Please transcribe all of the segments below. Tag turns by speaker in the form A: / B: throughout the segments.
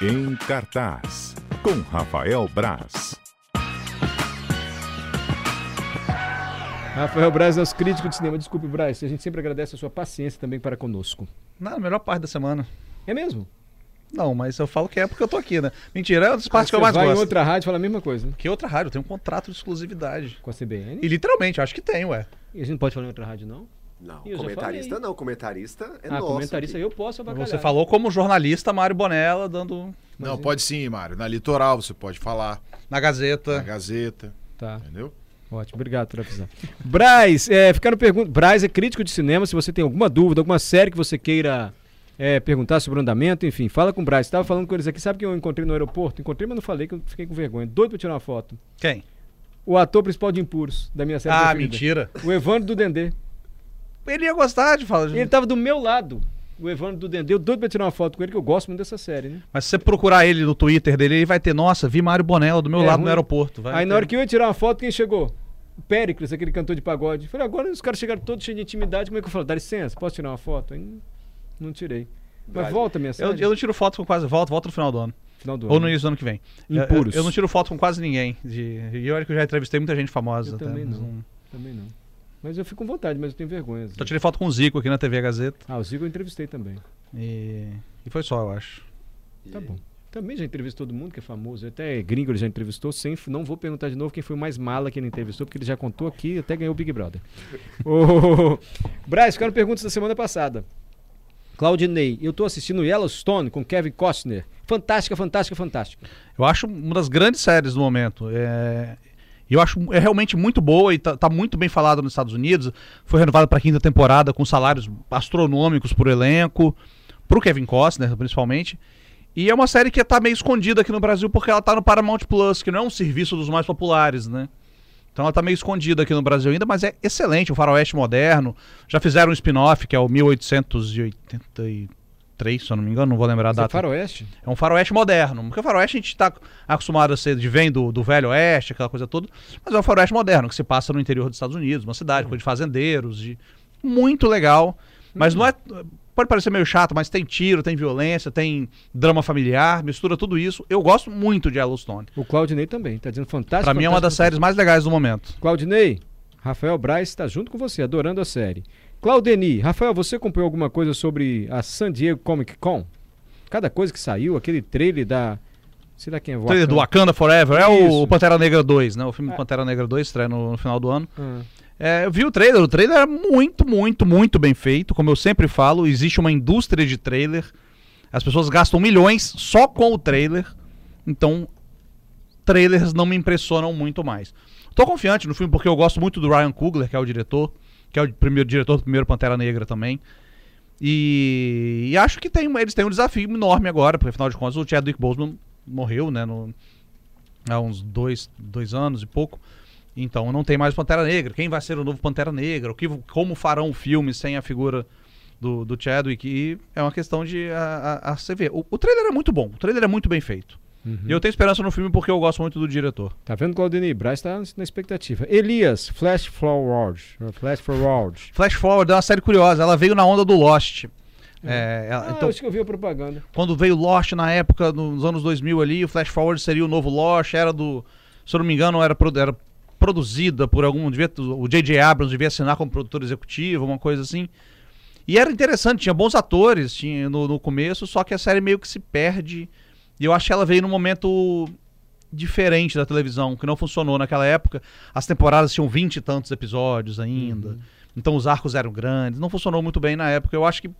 A: Em cartaz, com Rafael Braz.
B: Rafael Braz, nosso crítico de cinema. Desculpe, Braz, a gente sempre agradece a sua paciência também para conosco.
C: Não, a melhor parte da semana.
B: É mesmo?
C: Não, mas eu falo que é porque eu tô aqui, né? Mentira, é uma das partes que eu mais
B: vai
C: gosto.
B: em outra rádio fala a mesma coisa, né?
C: Que outra rádio? Eu tenho um contrato de exclusividade.
B: Com a CBN.
C: E literalmente, eu acho que tem, ué.
B: E a gente não pode falar em outra rádio, não?
D: Não,
B: eu
D: comentarista não. Comentarista é
B: ah,
D: nosso.
B: comentarista
D: aqui.
B: eu posso abacalhar.
C: Você falou como jornalista Mário Bonella, dando
E: Não, pode sim, Mário. Na litoral você pode falar,
C: na
E: na
C: Gazeta.
E: Gazeta,
B: Tá,
E: entendeu?
B: ótimo. Obrigado avisar. Braz, é, ficaram perguntas. Braz é crítico de cinema. Se você tem alguma dúvida, alguma série que você queira é, perguntar sobre o andamento, enfim, fala com o Braz. Estava falando com eles aqui. Sabe quem eu encontrei no aeroporto? Encontrei, mas não falei, que eu fiquei com vergonha. Doido pra tirar uma foto.
C: Quem?
B: O ator principal de Impuros, da minha série
C: Ah,
B: preferida.
C: mentira.
B: O Evandro do Dendê.
C: Ele ia gostar de falar.
B: Ele tava do meu lado. O Evandro do Dendê. Eu doido pra tirar uma foto com ele, que eu gosto muito dessa série, né?
C: Mas se você procurar ele no Twitter dele, ele vai ter, nossa, vi Mário Bonella do meu
B: É
C: lado
B: ruim.
C: no aeroporto. Vai
B: Aí
C: ter.
B: na hora que eu ia tirar uma foto, quem chegou? O Péricles, aquele cantor de pagode. Falei, agora os caras chegaram todos cheios de intimidade. Como é que eu falo? Dá licença, posso tirar uma foto? Aí não, tirei. Mas
D: Vai.
B: volta minha
C: Eu,
B: série.
C: eu não tiro foto com quase. Volta, volta no final do ano.
B: Final do
C: Ou
B: ano.
C: no início do ano que vem.
B: Impuros.
C: Eu, eu não tiro foto com quase ninguém. De, e olha que eu já entrevistei muita gente famosa.
B: Eu
C: até,
B: também
C: mas
B: não. Também não. Mas eu fico com vontade, mas eu tenho vergonha.
C: Só
B: vezes.
C: tirei foto com o Zico aqui na TV Gazeta.
B: Ah, o Zico eu entrevistei também.
C: E, e foi só, eu acho.
B: Tá bom. Também já entrevistou todo mundo que é famoso. Até gringo ele já entrevistou. Sem, não vou perguntar de novo quem foi o mais mala que ele entrevistou, porque ele já contou aqui e até ganhou o Big Brother. Ô, Braz, ficaram perguntas da semana passada. Claudinei, eu tô assistindo Yellowstone com Kevin Costner. Fantástica, fantástica, fantástica.
C: Eu acho uma das grandes séries do momento. É, eu acho é realmente muito boa e tá, tá muito bem falada nos Estados Unidos. Foi renovada para quinta temporada com salários astronômicos por elenco, pro Kevin Costner principalmente. E é uma série que tá meio escondida aqui no Brasil porque ela tá no Paramount Plus, que não é um serviço dos mais populares, né? Então ela tá meio escondida aqui no Brasil ainda, mas é excelente, um faroeste moderno. Já fizeram um spin-off que é o 1883, se eu não me engano, não vou lembrar a
B: é
C: data.
B: faroeste?
C: É um faroeste moderno. Porque o faroeste a gente está acostumado a ser de vem do, do velho oeste, aquela coisa toda. Mas é um faroeste moderno, que se passa no interior dos Estados Unidos, uma cidade, coisa de fazendeiros. De... Muito legal. Mas não é. Pode parecer meio chato, mas tem tiro, tem violência, tem drama familiar, mistura tudo isso. Eu gosto muito de Yellowstone.
B: O Claudinei também, tá dizendo fantástico.
C: Pra mim é uma das
B: fantástico,
C: séries mais legais do momento.
B: Claudinei, Rafael Braz está junto com você, adorando a série. Claudeni, Rafael, você acompanhou alguma coisa sobre a San Diego Comic Con? Cada coisa que saiu, aquele trailer da. Sei lá quem é o
C: trailer do. Wakanda Forever é
B: Isso.
C: o Pantera Negra 2, né? O filme
B: Ah.
C: Pantera Negra 2 estreia no, no final do ano.
B: Ah,
C: É, eu vi o trailer, o trailer é muito, muito, muito bem feito. Como eu sempre falo, existe uma indústria de trailer. As pessoas gastam milhões só com o trailer. Então, trailers não me impressionam muito mais. Tô confiante no filme porque eu gosto muito do Ryan Coogler, que é o diretor, que é o primeiro diretor do primeiro Pantera Negra também. E, e acho que tem, eles têm um desafio enorme agora, porque afinal de contas o Chadwick Boseman morreu, né, no- há uns dois, dois anos e pouco. Então não tem mais Pantera Negra. Quem vai ser o novo Pantera Negra? O que, como farão o filme sem a figura do, do Chadwick? E é uma questão de a, a, a ver. O, o trailer é muito bom. O trailer é muito bem feito.
B: Uhum.
C: E eu tenho esperança no filme porque eu gosto muito do diretor.
B: Tá vendo, Claudinei? Braz tá na expectativa. Elias, Flash Forward. Flash Forward.
C: Flash Forward é uma série curiosa. Ela veio na onda do Lost. É, ela-
B: Ah,
C: então,
B: acho que eu vi a propaganda.
C: quando veio Lost na época, nos anos 2000 ali, o Flash Forward seria o novo Lost. Era do. Se eu não me engano, era, era produzida por algum. Devia, o J.J. Abrams devia assinar como produtor executivo, uma coisa assim. E era interessante, tinha bons atores tinha no, no começo, só que a série meio que se perde. E eu acho que ela veio num momento diferente da televisão, que não funcionou naquela época. As temporadas tinham vinte e tantos episódios ainda. Então os arcos eram grandes. Não funcionou muito bem na época. Eu acho que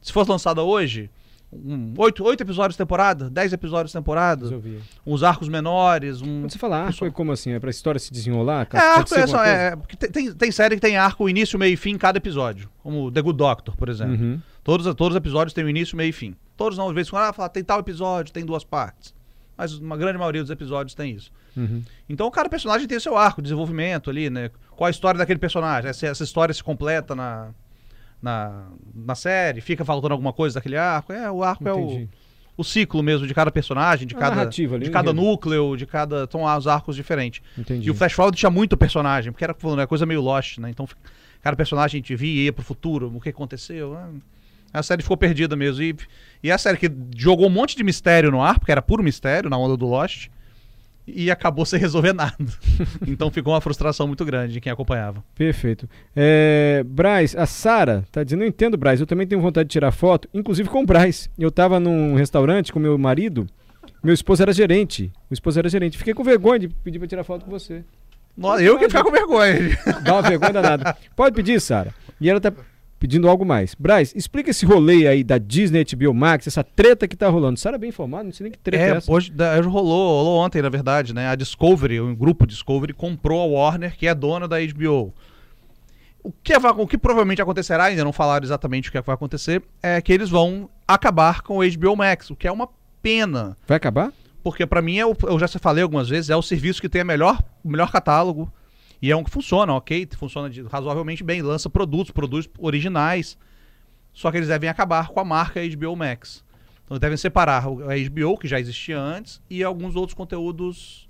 C: se fosse lançada hoje, um, oito, oito episódios temporada, dez episódios temporada, uns arcos menores, um.
B: Quando você fala arco, é como assim? É pra história se desenrolar?
C: É, arco é, só, é tem, tem, tem série que tem arco, início, meio e fim em cada episódio. Como The Good Doctor, por exemplo.
B: Uhum.
C: Todos, todos os episódios têm o início, meio e fim. Todos não, às vezes, quando ela fala, tem tal episódio, tem duas partes. Mas uma grande maioria dos episódios tem isso.
B: Uhum.
C: Então cada personagem tem o seu arco, desenvolvimento ali, né? Qual a história daquele personagem? Essa, essa história se completa na, na, na série? Fica faltando alguma coisa daquele arco? É, o arco é o,
B: Entendi.
C: o ciclo mesmo de cada personagem, de
B: A
C: cada,
B: narrativa
C: de cada núcleo, de cada. São os arcos diferentes.
B: Entendi.
C: E o Flash Forward tinha muito personagem, porque era falando, é coisa meio Lost, né? Então cada personagem a gente via, ia pro futuro, o que aconteceu. ah. A série ficou perdida mesmo. E, e é a série que jogou um monte de mistério no ar, porque era puro mistério na onda do Lost. E acabou sem resolver nada. então ficou uma frustração muito grande de quem acompanhava.
B: Perfeito. É, Braz, a Sara tá dizendo, eu entendo, Braz, eu também tenho vontade de tirar foto, inclusive com o Braz. Eu tava num restaurante com meu marido, meu esposo era gerente. O esposo era gerente. Fiquei com vergonha de pedir pra tirar foto com você.
C: Nossa, eu que ficar com vergonha.
B: Dá uma vergonha danada. Pode pedir, Sara. E ela tá pedindo algo mais. Braz, explica esse rolê aí da Disney HBO Max, essa treta que tá rolando. Sara bem informada, não sei nem que treta é,
C: É,
B: essa.
C: hoje da- rolou, rolou ontem, na verdade, né? A Discovery, o grupo Discovery, comprou a Warner, que é dona da HBO. O que, vai- o que provavelmente acontecerá, ainda não falaram exatamente o que, é vai acontecer, é que eles vão acabar com o HBO Max, o que é uma pena.
B: Vai acabar?
C: Porque pra mim, é o- eu já falei algumas vezes, é o serviço que tem a melhor, o melhor catálogo. E é um que funciona, ok? Funciona de- razoavelmente bem, lança produtos, produz originais. Só que eles devem acabar com a marca HBO Max. Então devem separar a HBO, que já existia antes, e alguns outros conteúdos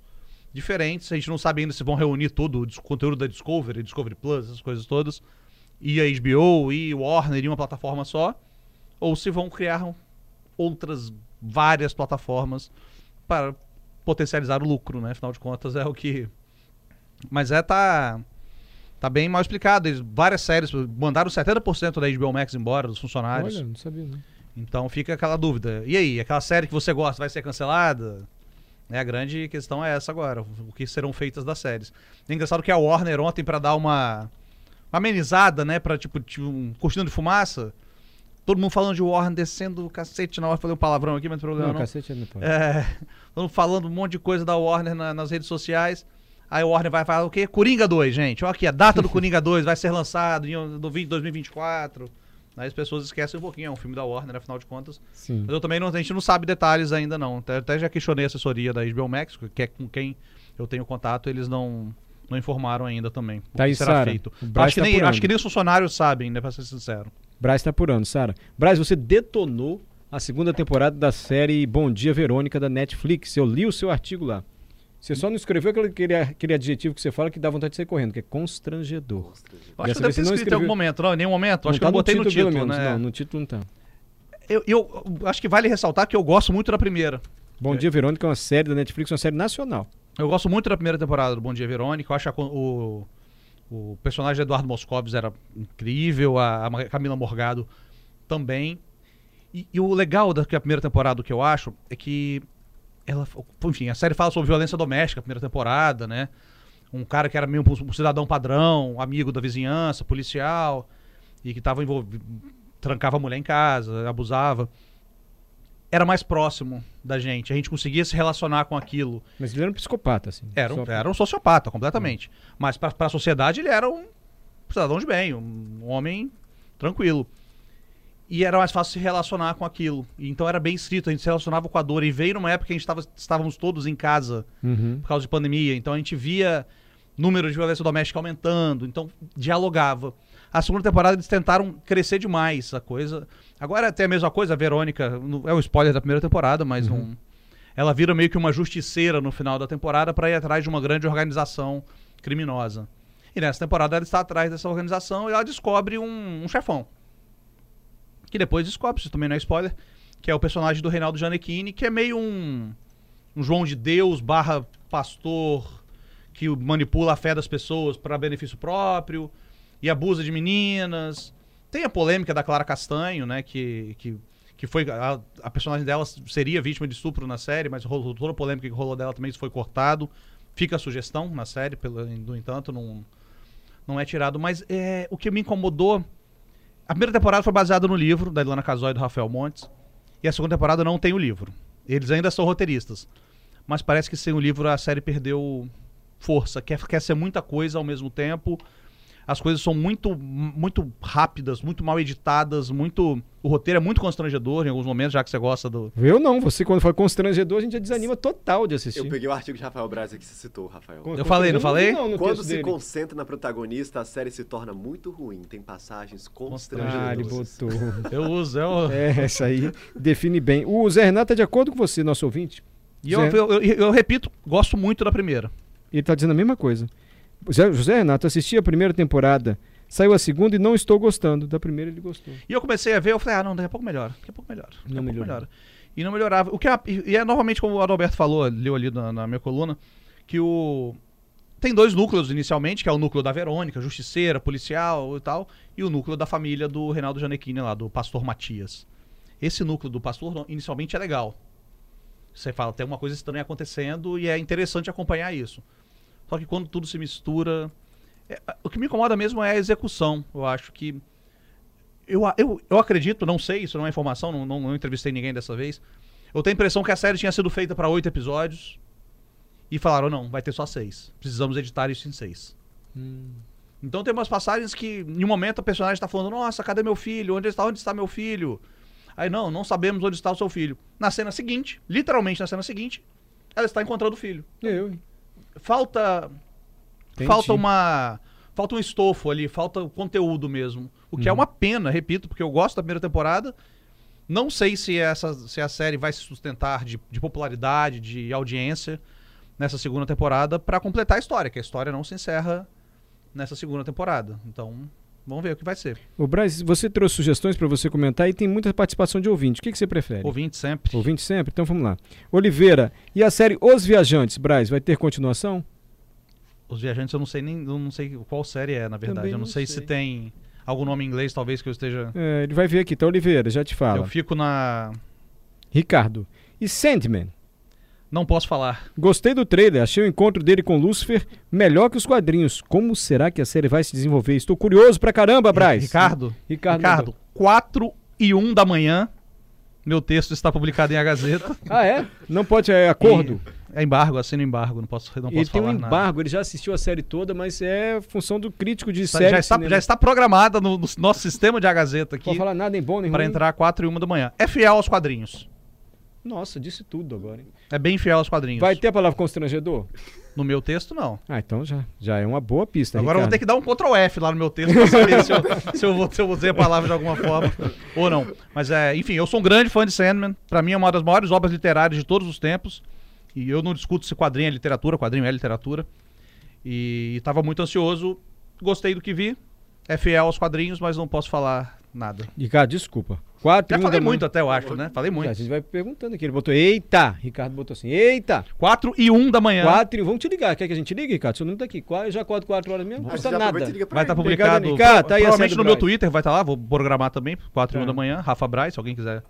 C: diferentes. A gente não sabe ainda se vão reunir todo o conteúdo da Discovery, Discovery Plus, essas coisas todas. E a HBO e Warner em uma plataforma só. Ou se vão criar outras várias plataformas para potencializar o lucro, né? Afinal de contas é o que. Mas é tá tá bem mal explicado. Eles, várias séries mandaram 70% da HBO Max embora dos funcionários.
B: Olha, não sabia não.
C: Então fica aquela dúvida. E aí, aquela série que você gosta vai ser cancelada? É, a grande questão é essa agora, o que serão feitas das séries. É engraçado que a Warner ontem para dar uma, uma amenizada, né, para tipo, tipo um cortina de fumaça, todo mundo falando de Warner descendo o cacete na hora, falei um palavrão aqui, mas não tem problema
B: Não,
C: não.
B: cacete não pode.
C: É, todo mundo falando um monte de coisa da Warner na- nas redes sociais. Aí o Warner vai falar o quê? Coringa 2, gente. Olha aqui, a data do Coringa 2 vai ser lançado em no 20 2024. Aí as pessoas esquecem um pouquinho, é um filme da Warner, afinal de contas.
B: Sim.
C: Mas eu também não, a gente não sabe detalhes ainda não. Até, até já questionei a assessoria da HBO Max, que é com quem eu tenho contato, eles não, não informaram ainda também.
B: Tá
C: que
B: aí,
C: será
B: Sara.
C: feito. Acho que,
B: tá
C: nem, acho que nem os funcionários sabem, né, pra ser sincero.
B: Braz tá apurando, Sara. Braz, você detonou a segunda temporada da série Bom Dia Verônica da Netflix. Eu li o seu artigo lá. Você só não escreveu aquele, aquele, adjetivo que você fala que dá vontade de sair correndo, que é constrangedor.
C: Eu acho que deve ter
B: não
C: escrito em
B: escreveu-
C: algum momento, não, em nenhum momento. Acho que
B: tá
C: eu botei no
B: pelo
C: título,
B: menos.
C: né?
B: Não, no título não tá.
C: Eu, eu acho que vale ressaltar que eu gosto muito da primeira.
B: Bom Dia Verônica é uma série da Netflix, uma série nacional.
C: Eu gosto muito da primeira temporada do Bom Dia Verônica. Eu acho a con- o, o personagem de Eduardo Moscovitz era incrível, a, a Camila Morgado também. E, e o legal da que a primeira temporada, o que eu acho, é que ela, enfim, a série fala sobre violência doméstica, primeira temporada, né? Um cara que era meio um, cidadão padrão, amigo da vizinhança, policial, e que estava envolvido, trancava a mulher em casa, abusava. Era mais próximo da gente, a gente conseguia se relacionar com aquilo.
B: Mas ele era um psicopata, assim.
C: Era um, era um sociopata, completamente. Mas para a sociedade ele era um cidadão de bem, um homem tranquilo. E era mais fácil se relacionar com aquilo. Então era bem escrito, a gente se relacionava com a dor. E veio numa época que a gente tava, estávamos todos em casa
B: Uhum.
C: por causa de pandemia. Então a gente via número de violência doméstica aumentando. Então dialogava. A segunda temporada eles tentaram crescer demais a coisa. Agora até a mesma coisa, a Verônica, é o spoiler da primeira temporada, mas não. Ela vira meio que uma justiceira no final da temporada para ir atrás de uma grande organização criminosa. E nessa temporada ela está atrás dessa organização e ela descobre um, um chefão. Que depois descobre, isso também não é spoiler, que é o personagem do Reinaldo Gianecchini, que é meio um, um João de Deus barra pastor que manipula a fé das pessoas para benefício próprio e abusa de meninas. Tem a polêmica da Clara Castanho, né, que, que, que foi a, a personagem dela seria vítima de estupro na série, mas rolou, toda a polêmica que rolou dela também isso foi cortado. Fica a sugestão na série, pelo, no entanto, não, não é tirado. Mas é, o que me incomodou. A primeira temporada foi baseada no livro da Ilana Casoy e do Rafael Montes. E a segunda temporada não tem o livro. Eles ainda são roteiristas. Mas parece que sem o livro a série perdeu força. Quer, quer ser muita coisa ao mesmo tempo. As coisas são muito, muito rápidas, muito mal editadas, muito. O roteiro é muito constrangedor em alguns momentos, já que você gosta do.
B: Eu não, você quando foi constrangedor, a gente já desanima total de assistir.
D: Eu peguei o artigo de Rafael Braz aqui que você citou, Rafael.
B: Con-
C: Eu falei, não falei?
B: Não,
D: Quando se
B: dele.
D: concentra na protagonista, a série se torna muito ruim. Tem passagens
B: Ah, ele
D: constrangedoras.
B: botou.
C: Eu uso, eu.
B: É, essa aí define bem. O Zé Renato é de acordo com você, nosso ouvinte.
C: E eu, eu, eu- eu repito, gosto muito da primeira.
B: Ele tá dizendo a mesma coisa. José, Renato, assisti a primeira temporada Saiu a segunda e não estou gostando. Da primeira ele gostou.
C: E eu comecei a ver, eu falei, ah, não, daqui a pouco melhora. Daqui a pouco melhora. Daqui
B: Não
C: melhora. E não melhorava. O que é, e é novamente como o Adalberto falou, leu ali na, na minha coluna, que o. Tem dois núcleos inicialmente, que é o núcleo da Verônica, justiceira, policial e tal, e o núcleo da família do Reinaldo Janequini lá, do pastor Matias. Esse núcleo do pastor inicialmente é legal. Você fala, tem uma coisa estranha acontecendo e é interessante acompanhar isso. Só que quando tudo se mistura. é, o que me incomoda mesmo é a execução. Eu acho que. Eu, eu, eu acredito, não sei, isso não é informação, não, não, não entrevistei ninguém dessa vez. Eu tenho a impressão que a série tinha sido feita para oito episódios e falaram: não, vai ter só seis. Precisamos editar isso em seis. Então tem umas passagens que, em um momento, a personagem está falando: Nossa, cadê meu filho? Onde está? Onde está meu filho? Aí, não, não sabemos onde está o seu filho. Na cena seguinte, literalmente na cena seguinte, ela está encontrando o filho.
B: Eu, hein?
C: Falta.
B: Entendi.
C: Falta uma. Falta um estofo ali, falta o conteúdo mesmo. O que é uma pena, repito, porque eu gosto da primeira temporada. Não sei se, essa, se a série vai se sustentar de, de popularidade, de audiência nessa segunda temporada para completar a história, que a história não se encerra nessa segunda temporada. Então, vamos ver o que vai ser.
B: Ô, Braz, você trouxe sugestões para você comentar e tem muita participação de ouvinte. O que, que você prefere?
C: Ouvinte sempre.
B: Ouvinte sempre? Então vamos lá. Oliveira, e a série Os Viajantes, Braz, vai ter continuação?
C: Os Viajantes eu não sei nem eu não sei qual série é, na verdade.
B: Também
C: eu não
B: não
C: sei,
B: sei.
C: se tem algum nome em inglês, talvez que eu esteja.
B: É, ele vai ver aqui, tá? Oliveira, já te fala.
C: Eu fico na.
B: Ricardo. E Sandman?
C: Não posso falar.
B: Gostei do trailer, achei o encontro dele com Lucifer melhor que os quadrinhos. Como será que a série vai se desenvolver? Estou curioso pra caramba, Braz.
C: Ricardo,
B: Ricardo.
C: Ricardo, 4 e 1 da manhã. Meu texto está publicado em A Gazeta.
B: Ah, é? Não pode, é acordo.
C: É embargo, assino embargo, não posso, não
B: ele
C: posso
B: tem um
C: falar nada.
B: embargo, ele já assistiu a série toda, mas é função do crítico de
C: Está-
B: série.
C: já, está,
B: cinema.
C: já está programada no, no nosso sistema de A Gazeta
B: Não
C: aqui
B: pode falar nada nem bom nem
C: para entrar 4 e 1 da manhã. É fiel aos quadrinhos.
B: Nossa, disse tudo agora. hein?
C: É bem fiel aos quadrinhos.
B: Vai ter a palavra constrangedor?
C: No meu texto, não.
B: Ah, então já, já é uma boa pista.
C: Agora eu vou ter que dar um Ctrl F lá no meu texto pra saber se, eu, se, eu vou, se eu vou dizer a palavra de alguma forma ou não. Mas é, enfim, eu sou um grande fã de Sandman. Pra mim é uma das maiores obras literárias de todos os tempos. E eu não discuto se quadrinho é literatura, quadrinho é literatura. E estava muito ansioso. Gostei do que vi. É fiel aos quadrinhos, mas não posso falar nada.
B: Ricardo, desculpa. Quatro
C: Já
B: e uma
C: falei muito
B: manhã.
C: até, eu acho, né? Falei
B: A
C: muito.
B: gente vai perguntando aqui. Ele botou, eita! Ricardo botou assim, eita!
C: 4 e 1 da manhã.
B: Quatro e... Vamos te ligar. Quer que a gente ligue, Ricardo? Seu número tá aqui. Já quatro, quatro horas mesmo. Não custa
D: já
B: nada.
C: Vai estar
B: Obrigado,
C: publicado.
B: Ricardo. Tá aí a
C: provavelmente no meu
B: Braz.
C: Twitter vai estar lá, vou programar também, 4 e
B: Tá.
C: 1 da manhã. Rafa Braz, se alguém quiser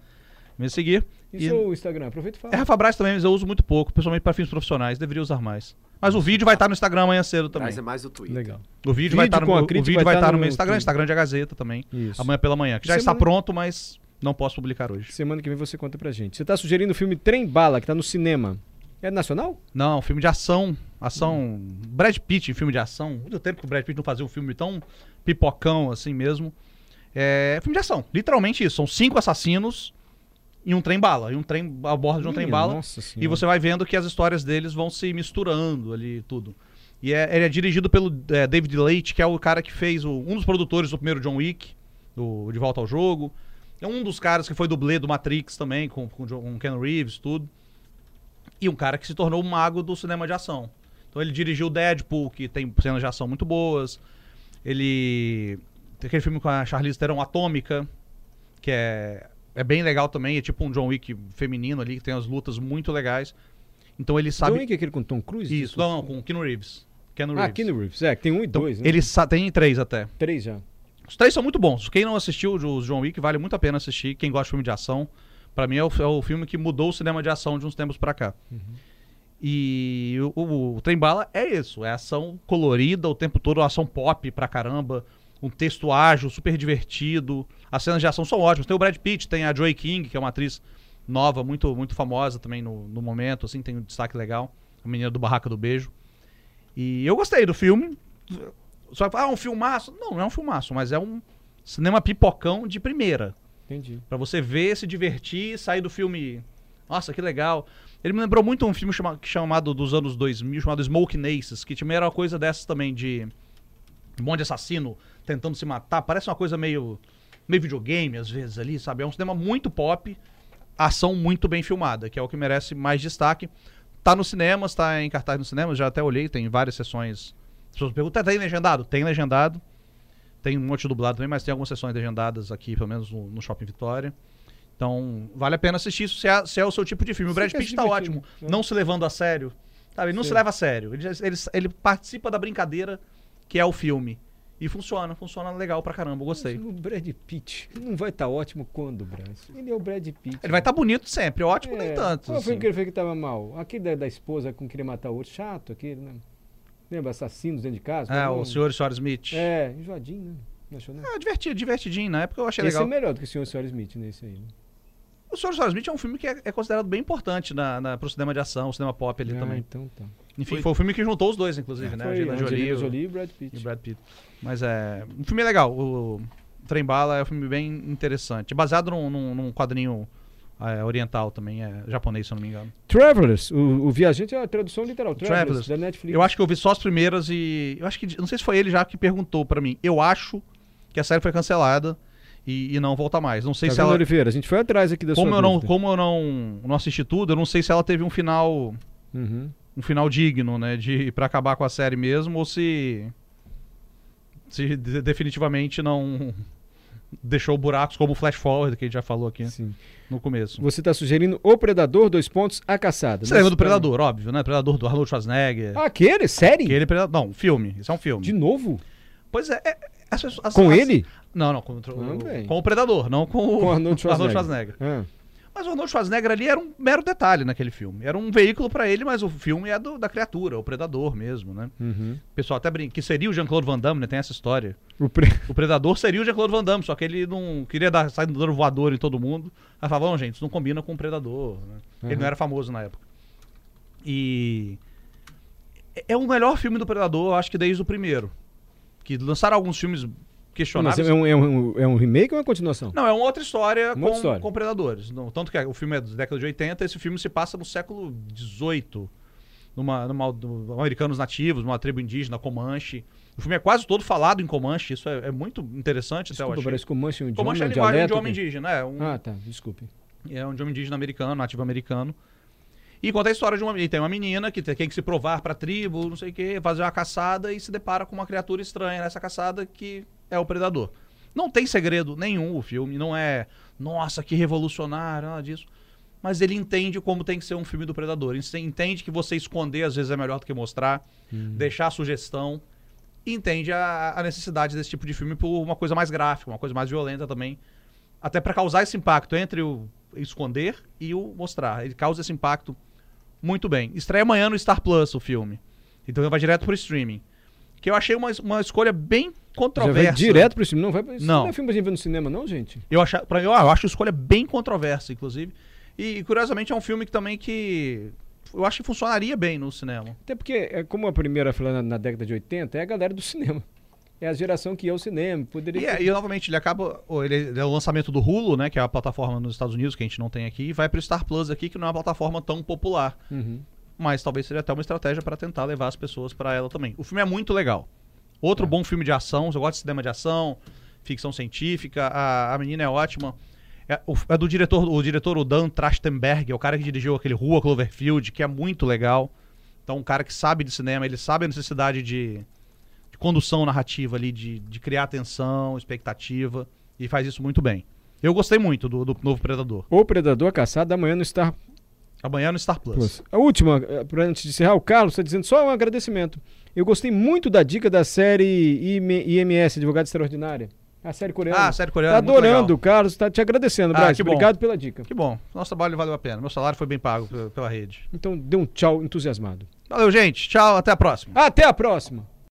C: me seguir.
B: E
C: E-
B: seu Instagram? Aproveita e fala.
C: É Rafa Braz também, mas eu uso muito pouco, principalmente para fins profissionais, deveria usar mais. Mas o vídeo vai estar no Instagram amanhã cedo também.
D: Traz é mais o Twitter.
B: Legal.
C: O vídeo,
B: Vídeo
C: vai estar no,
B: com a
C: meu- o
B: crítica
C: vídeo
B: vai estar
C: estar no
B: no
C: meu Instagram. Instagram de A Gazeta também.
B: Isso.
C: Amanhã pela manhã, que já está
B: Semana-
C: pronto, mas não posso publicar hoje.
B: Semana que vem você conta pra gente. Você tá sugerindo o filme Trem Bala, que tá no cinema. É nacional?
C: Não, filme de ação, ação, Brad Pitt em filme de ação. Muito tempo que o Brad Pitt não fazia um filme tão pipocão assim mesmo. É filme de ação, literalmente isso. São cinco assassinos em um trem bala, em um trem a bordo de um trem
B: Minha
C: bala.
B: Nossa senhora.
C: E você vai vendo que as histórias deles vão se misturando ali e tudo. E é, ele é dirigido pelo é, David Leite, que é o cara que fez o- um dos produtores do primeiro John Wick, do De Volta ao Jogo. É um dos caras que foi dublê do Matrix também, com, com, o Ken Reeves, tudo. E um cara que se tornou um mago do cinema de ação. Então ele dirigiu Deadpool, que tem cenas de ação muito boas. Ele. Tem aquele filme com a Charlize Theron, Atômica, que é, é bem legal também. É tipo um John Wick feminino ali, que tem as lutas muito legais. Então ele sabe.
B: John Wick é aquele com Tom Cruise?
C: Isso, não, não, com o Keanu Reeves. Keanu
B: Ah,
C: Reeves.
B: Keanu Reeves. É, que tem um e
C: Então,
B: dois, né?
C: ele sa- tem três até.
B: Três já.
C: Os três são muito bons. Quem não assistiu os John Wick, vale muito a pena assistir. Quem gosta de filme de ação, pra mim é o, é o filme que mudou o cinema de ação de uns tempos pra cá. E o, o, o Trem Bala é isso, é ação colorida o tempo todo, ação pop pra caramba, um texto ágil, super divertido. As cenas de ação são ótimas. Tem o Brad Pitt, tem a Joy King, que é uma atriz nova, muito muito famosa também no, no momento, assim, tem um destaque legal. A menina do Barraca do Beijo. E eu gostei do filme. Só ah, um filmaço. Não, não é um filmaço, mas é um cinema pipocão de primeira.
B: Entendi.
C: Pra você ver, se divertir, sair do filme. Nossa, que legal. Ele me lembrou muito um filme chama- chamado dos anos 2000, chamado Smoke Naces, que também era uma coisa dessas também de um de assassino tentando se matar. Parece uma coisa meio meio videogame às vezes ali, sabe? É um cinema muito pop, ação muito bem filmada, que é o que merece mais destaque. Tá nos cinemas, tá em cartaz nos cinemas, já até olhei, tem várias sessões. As pessoas perguntam, tá em legendado? Tem legendado. Tem um monte de dublado também, mas tem algumas sessões legendadas aqui, pelo menos no, no Shopping Vitória. Então, vale a pena assistir isso se é, se é o seu tipo de filme. O Brad
B: quer
C: Pitt
B: se
C: tá
B: divertir,
C: ótimo,
B: né?
C: não se levando a sério. Sabe, ele não se
B: Sim.
C: leva a sério. Ele, ele, ele participa da brincadeira que é o filme. E funciona, funciona legal pra caramba, eu gostei.
B: O Brad Pitt não vai estar ótimo quando, Braz? Ele é o Brad Pitt.
C: Ele vai estar bonito sempre, ótimo
B: É,
C: nem tanto.
B: Qual foi
C: assim.
B: que ele fez que tava mal? Aquele da, da esposa com queria matar o outro. Chato aquele, né? Lembra? Assassinos dentro de casa?
C: É, o
B: um-
C: senhor e senhora Smith.
B: É, enjoadinho, né? Não achou, não?
C: É, divertido, divertidinho. Na época eu achei
B: Esse
C: legal.
B: é melhor do que o Sr. e Sr. Smith nesse aí. Né?
C: O Senhor Senhora Smith é um filme que é, é considerado bem importante na, na, pro cinema de ação, o cinema pop ali
B: ah,
C: também.
B: então tá.
C: Enfim,
E: Foi-
C: foi o filme que juntou os dois, inclusive, né?
B: Foi
C: Angelina Jolie,
B: Jolie, e Brad Pitt.
C: e Brad Pitt. Mas é. Um filme legal. O Trem Bala é um filme bem interessante. Baseado num, num- num quadrinho é, oriental também, é japonês, se eu não me engano.
B: Travelers, o, o Viajante é a tradução literal. Travelers,
C: Travelers.
B: da Netflix.
C: Eu acho que eu vi só as primeiras e. Eu acho que. Não sei se foi ele já que perguntou pra mim. Eu acho que a série foi cancelada e, e não volta mais. Não sei
B: Tá
C: se ela.
B: Oliveira? A gente foi atrás aqui da
C: Como
B: sua
C: eu, não,
B: dúvida.
C: como eu não, não assisti tudo, eu não sei se ela teve um final.
B: Uhum.
C: um final digno, né, de para acabar com a série mesmo ou se se de- definitivamente não deixou buracos como o Flash Forward que a gente já falou aqui
B: Sim.
C: no começo.
B: Você tá sugerindo O Predador, dois pontos, A Caçada.
C: Você lembra do Predador, óbvio, né? Predador do Arnold Schwarzenegger.
B: Ah, aquele? Série?
C: Aquele Predador, não, filme, isso é um filme.
B: De novo?
C: Pois é, é as pessoas- as-
B: Com
C: as-
B: ele?
C: Não, não, com, o- com o Predador, não com, o
B: Com o Arnold Schwarzenegger.
C: Schwarzenegger.
B: Ah,
C: Mas o Arnold Schwarzenegger ali era um mero detalhe naquele filme. Era um veículo pra ele, mas o filme é do- da criatura, o Predador mesmo, né?
B: uhum.
C: O pessoal até brinca que seria o Jean-Claude Van Damme, né? Tem essa história.
B: O pre...
C: O Predador seria o Jean-Claude Van Damme, só que ele não queria dar, sair dando voador em todo mundo. Aí falava, não, gente, isso não combina com o Predador. né? Ele
B: Uhum.
C: não era famoso na época. E. É o melhor filme do Predador, eu acho que desde o primeiro. Que lançaram alguns filmes
B: Mas
C: questionáveis.
B: é um, é, um, é um remake ou uma continuação?
C: Não, é uma outra história,
B: Uma
C: com,
B: outra história.
C: com predadores. Não, tanto que o filme é da década de 80, esse filme se passa no século XVIII, numa, numa, do- americanos nativos, numa tribo indígena, Comanche. O filme é quase todo falado em Comanche, isso é, é muito interessante até, eu
B: Desculpa,
C: achei.
B: parece que o Manche é um
C: Comanche é a
B: um
C: linguagem de idioma indígena, é um,
B: Ah, tá, desculpe.
C: é um idioma indígena americano, nativo americano. E conta a história de uma e tem uma menina que tem que se provar pra tribo, não sei o que, fazer uma caçada e se depara com uma criatura estranha nessa caçada que é o predador. Não tem segredo nenhum o filme, não é, nossa, que revolucionário, nada disso. Mas ele entende como tem que ser um filme do predador. Ele entende que você esconder às vezes é melhor do que mostrar, deixar a sugestão. E entende a, a necessidade desse tipo de filme por uma coisa mais gráfica, uma coisa mais violenta também. Até pra causar esse impacto entre o esconder e o mostrar. Ele causa esse impacto muito bem. Estreia amanhã no Star Plus o filme. Então vai direto pro streaming. Que eu achei uma, uma escolha bem
B: Já vai
C: controversa.
B: direto pro cinema. Não vai pra... Isso
C: Não.
B: não é filme pra gente ver no cinema, não, gente?
C: Eu, acha, pra, eu, ah, eu acho a escolha bem controversa, inclusive. E curiosamente é um filme que também que. Eu acho que funcionaria bem no cinema.
B: Até porque, é como a primeira lá na, na década de 80, é a galera do cinema. É a geração que ia ao cinema. Poderia
C: E, é- e, novamente, ele acaba. ele é o lançamento do Hulu, né? Que é a plataforma nos Estados Unidos, que a gente não tem aqui, e vai pro Star Plus aqui, que não é uma plataforma tão popular.
B: Uhum.
C: Mas talvez seja até uma estratégia para tentar levar as pessoas para ela também. O filme é muito legal. Outro
B: É.
C: bom filme de ação, eu gosto de cinema de ação, ficção científica, a, a menina é ótima. É, o- é do diretor, o diretor o Dan Trachtenberg, é o cara que dirigiu aquele Rua Cloverfield, que é muito legal. Então, um cara que sabe de cinema, ele sabe a necessidade de, de condução narrativa ali, de, de criar atenção, expectativa, e faz isso muito bem. Eu gostei muito do, do novo Predador.
B: O Predador a Caçada amanhã no Star
C: Amanhã no Star Plus.
B: Plus. A última, eh, pra antes de encerrar, o Carlos está dizendo só um agradecimento. Eu gostei muito da dica da série IM- IMS, Advogada Extraordinária. A série coreana.
C: Ah, a série coreana.
B: Tá
C: legal.
B: adorando, o Carlos tá te agradecendo,
C: Ah,
B: Braz.
C: bom.
B: Obrigado pela dica.
C: Que bom. Nosso trabalho valeu a pena. Meu salário foi bem pago pela- pela rede.
B: Então, dê um tchau entusiasmado.
C: Valeu, gente. Tchau. Até a próxima.
B: Até a próxima!